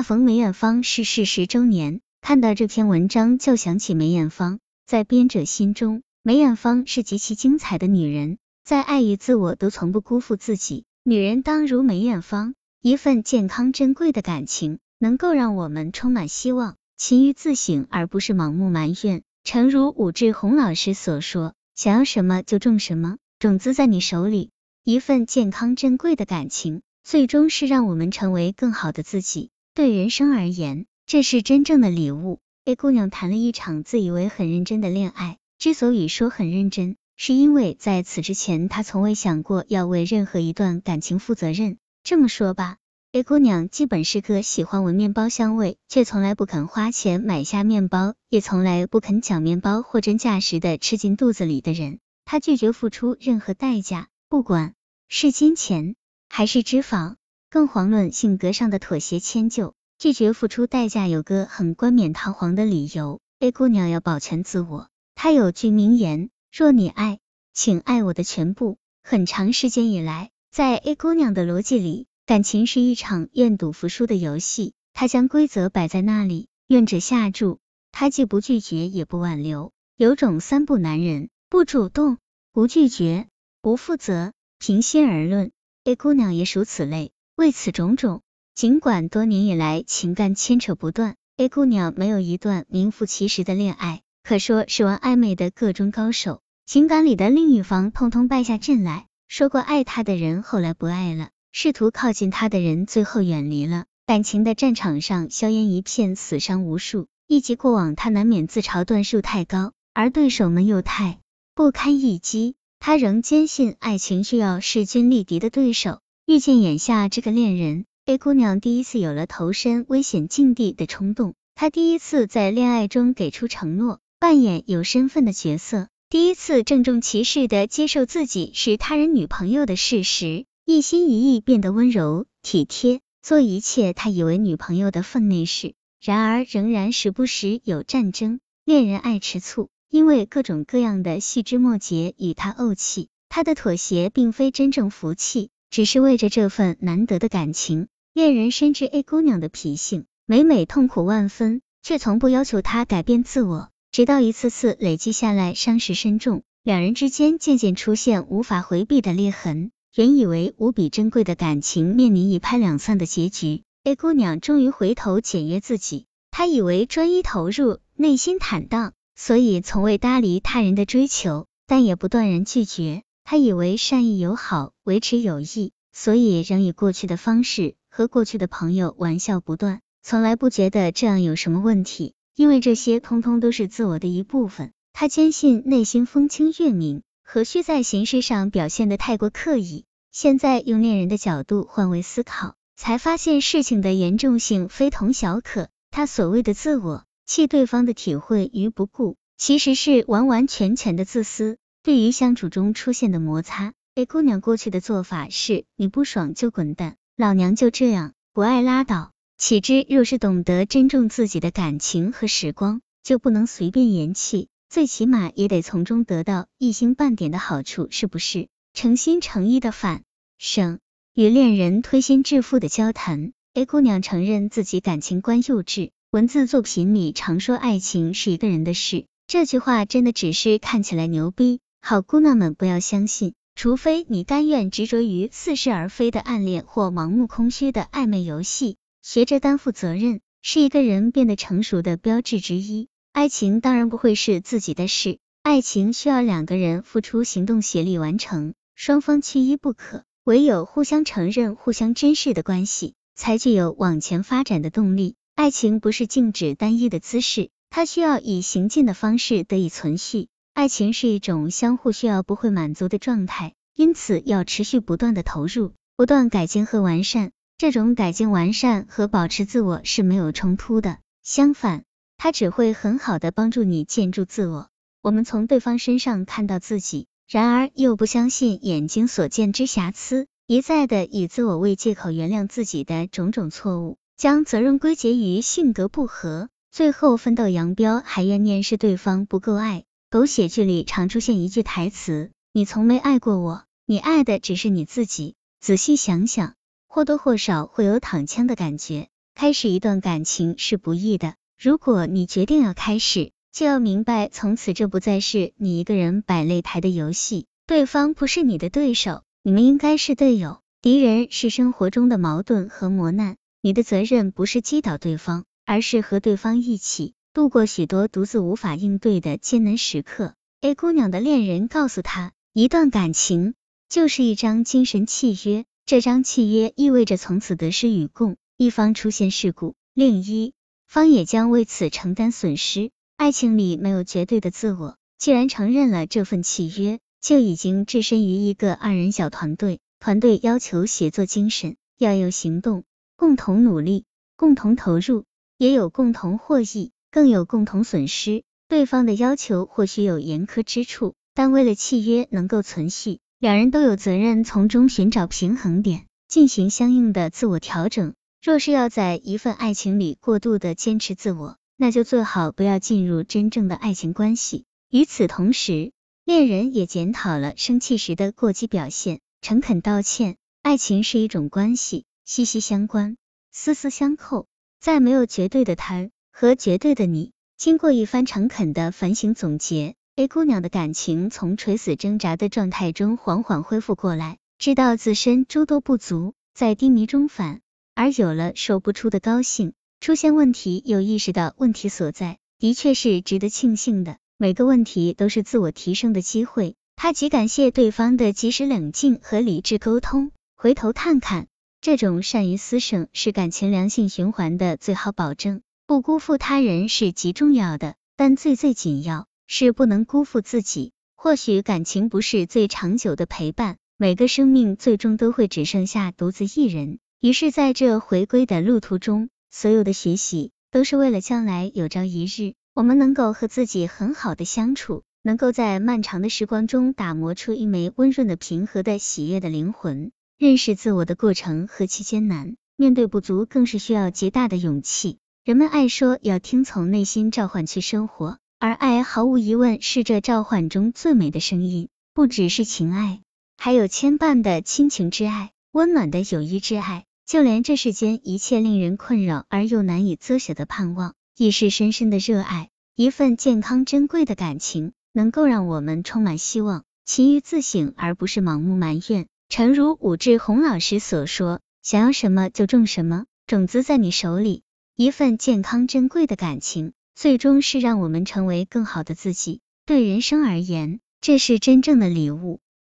恰逢梅艳芳逝世十周年，看到这篇文章就想起梅艳芳。在编者心中，梅艳芳是极其精彩的女人，在爱与自我都从不辜负自己。女人当如梅艳芳，一份健康珍贵的感情，能够让我们充满希望，勤于自省，而不是盲目埋怨。诚如武志红老师所说：“想要什么就种什么，种子在你手里。”一份健康珍贵的感情，最终是让我们成为更好的自己。对人生而言，这是真正的礼物。A 姑娘谈了一场自以为很认真的恋爱，之所以说很认真，是因为在此之前，她从未想过要为任何一段感情负责任。这么说吧，A 姑娘基本是个喜欢闻面包香味，却从来不肯花钱买下面包，也从来不肯将面包货真价实的吃进肚子里的人。她拒绝付出任何代价，不管是金钱还是脂肪，更遑论性格上的妥协迁就。拒绝付出代价有个很冠冕堂皇的理由，A 姑娘要保全自我。她有句名言：若你爱，请爱我的全部。很长时间以来，在 A 姑娘的逻辑里，感情是一场愿赌服输的游戏。她将规则摆在那里，愿者下注。她既不拒绝，也不挽留，有种三不男人：不主动、不拒绝、不负责。平心而论，A 姑娘也属此类。为此种种。尽管多年以来情感牵扯不断，A 姑娘没有一段名副其实的恋爱，可说是玩暧昧的各中高手。情感里的另一方通通败下阵来，说过爱她的人后来不爱了，试图靠近她的人最后远离了。感情的战场上硝烟一片，死伤无数。一及过往，她难免自嘲段数太高，而对手们又太不堪一击。她仍坚信爱情需要势均力敌的对手。遇见眼下这个恋人。A 姑娘第一次有了投身危险境地的冲动，她第一次在恋爱中给出承诺，扮演有身份的角色，第一次郑重其事的接受自己是他人女朋友的事实，一心一意变得温柔体贴，做一切他以为女朋友的分内事。然而，仍然时不时有战争，恋人爱吃醋，因为各种各样的细枝末节与他怄气。他的妥协并非真正服气，只是为着这份难得的感情。恋人深知 A 姑娘的脾性，每每痛苦万分，却从不要求她改变自我。直到一次次累积下来，伤势深重，两人之间渐渐出现无法回避的裂痕。原以为无比珍贵的感情，面临一拍两散的结局。A 姑娘终于回头检阅自己，她以为专一投入，内心坦荡，所以从未搭理他人的追求，但也不断然拒绝。他以为善意友好，维持友谊，所以仍以过去的方式。和过去的朋友玩笑不断，从来不觉得这样有什么问题，因为这些通通都是自我的一部分。他坚信内心风清月明，何须在形式上表现的太过刻意？现在用恋人的角度换位思考，才发现事情的严重性非同小可。他所谓的自我，弃对方的体会于不顾，其实是完完全全的自私。对于相处中出现的摩擦，A 姑娘过去的做法是：你不爽就滚蛋。老娘就这样，不爱拉倒。岂知若是懂得珍重自己的感情和时光，就不能随便言弃，最起码也得从中得到一星半点的好处，是不是？诚心诚意的反省与恋人推心置腹的交谈，A 姑娘承认自己感情观幼稚。文字作品里常说爱情是一个人的事，这句话真的只是看起来牛逼，好姑娘们不要相信。除非你甘愿执着于似是而非的暗恋或盲目空虚的暧昧游戏，学着担负责任，是一个人变得成熟的标志之一。爱情当然不会是自己的事，爱情需要两个人付出行动，协力完成，双方缺一不可。唯有互相承认、互相珍视的关系，才具有往前发展的动力。爱情不是静止单一的姿势，它需要以行进的方式得以存续。爱情是一种相互需要、不会满足的状态，因此要持续不断的投入，不断改进和完善。这种改进、完善和保持自我是没有冲突的，相反，它只会很好的帮助你建筑自我。我们从对方身上看到自己，然而又不相信眼睛所见之瑕疵，一再的以自我为借口原谅自己的种种错误，将责任归结于性格不合，最后分道扬镳，还怨念是对方不够爱。狗血剧里常出现一句台词：“你从没爱过我，你爱的只是你自己。”仔细想想，或多或少会有躺枪的感觉。开始一段感情是不易的，如果你决定要开始，就要明白，从此这不再是你一个人摆擂台的游戏，对方不是你的对手，你们应该是队友。敌人是生活中的矛盾和磨难，你的责任不是击倒对方，而是和对方一起度过许多独自无法应对的艰难时刻。A 姑娘的恋人告诉她，一段感情就是一张精神契约，这张契约意味着从此得失与共，一方出现事故，另一方也将为此承担损失。爱情里没有绝对的自我，既然承认了这份契约，就已经置身于一个二人小团队。团队要求协作精神，要有行动，共同努力，共同投入，也有共同获益，更有共同损失。对方的要求或许有严苛之处，但为了契约能够存续，两人都有责任从中寻找平衡点，进行相应的自我调整。若是要在一份爱情里过度的坚持自我，那就最好不要进入真正的爱情关系。与此同时，恋人也检讨了生气时的过激表现，诚恳道歉。爱情是一种关系，息息相关，丝丝相扣，在没有绝对的他和绝对的你。经过一番诚恳的反省总结，A 姑娘的感情从垂死挣扎的状态中缓缓恢复过来，知道自身诸多不足，在低迷中反而有了说不出的高兴。出现问题，有意识到问题所在，的确是值得庆幸的。每个问题都是自我提升的机会。他极感谢对方的及时冷静和理智沟通。回头看看，这种善于思省是感情良性循环的最好保证。不辜负他人是极重要的，但最最紧要是不能辜负自己。或许感情不是最长久的陪伴，每个生命最终都会只剩下独自一人。于是，在这回归的路途中，所有的学习都是为了将来有朝一日，我们能够和自己很好的相处，能够在漫长的时光中打磨出一枚温润的、平和的、喜悦的灵魂。认识自我的过程何其艰难，面对不足更是需要极大的勇气。人们爱说要听从内心召唤去生活，而爱毫无疑问是这召唤中最美的声音。不只是情爱，还有牵绊的亲情之爱，温暖的友谊之爱。就连这世间一切令人困扰而又难以割舍的盼望，亦是深深的热爱。一份健康珍贵的感情，能够让我们充满希望，勤于自省，而不是盲目埋怨。诚如武志红老师所说：“想要什么就种什么，种子在你手里。”一份健康珍贵的感情，最终是让我们成为更好的自己。对人生而言，这是真正的礼物。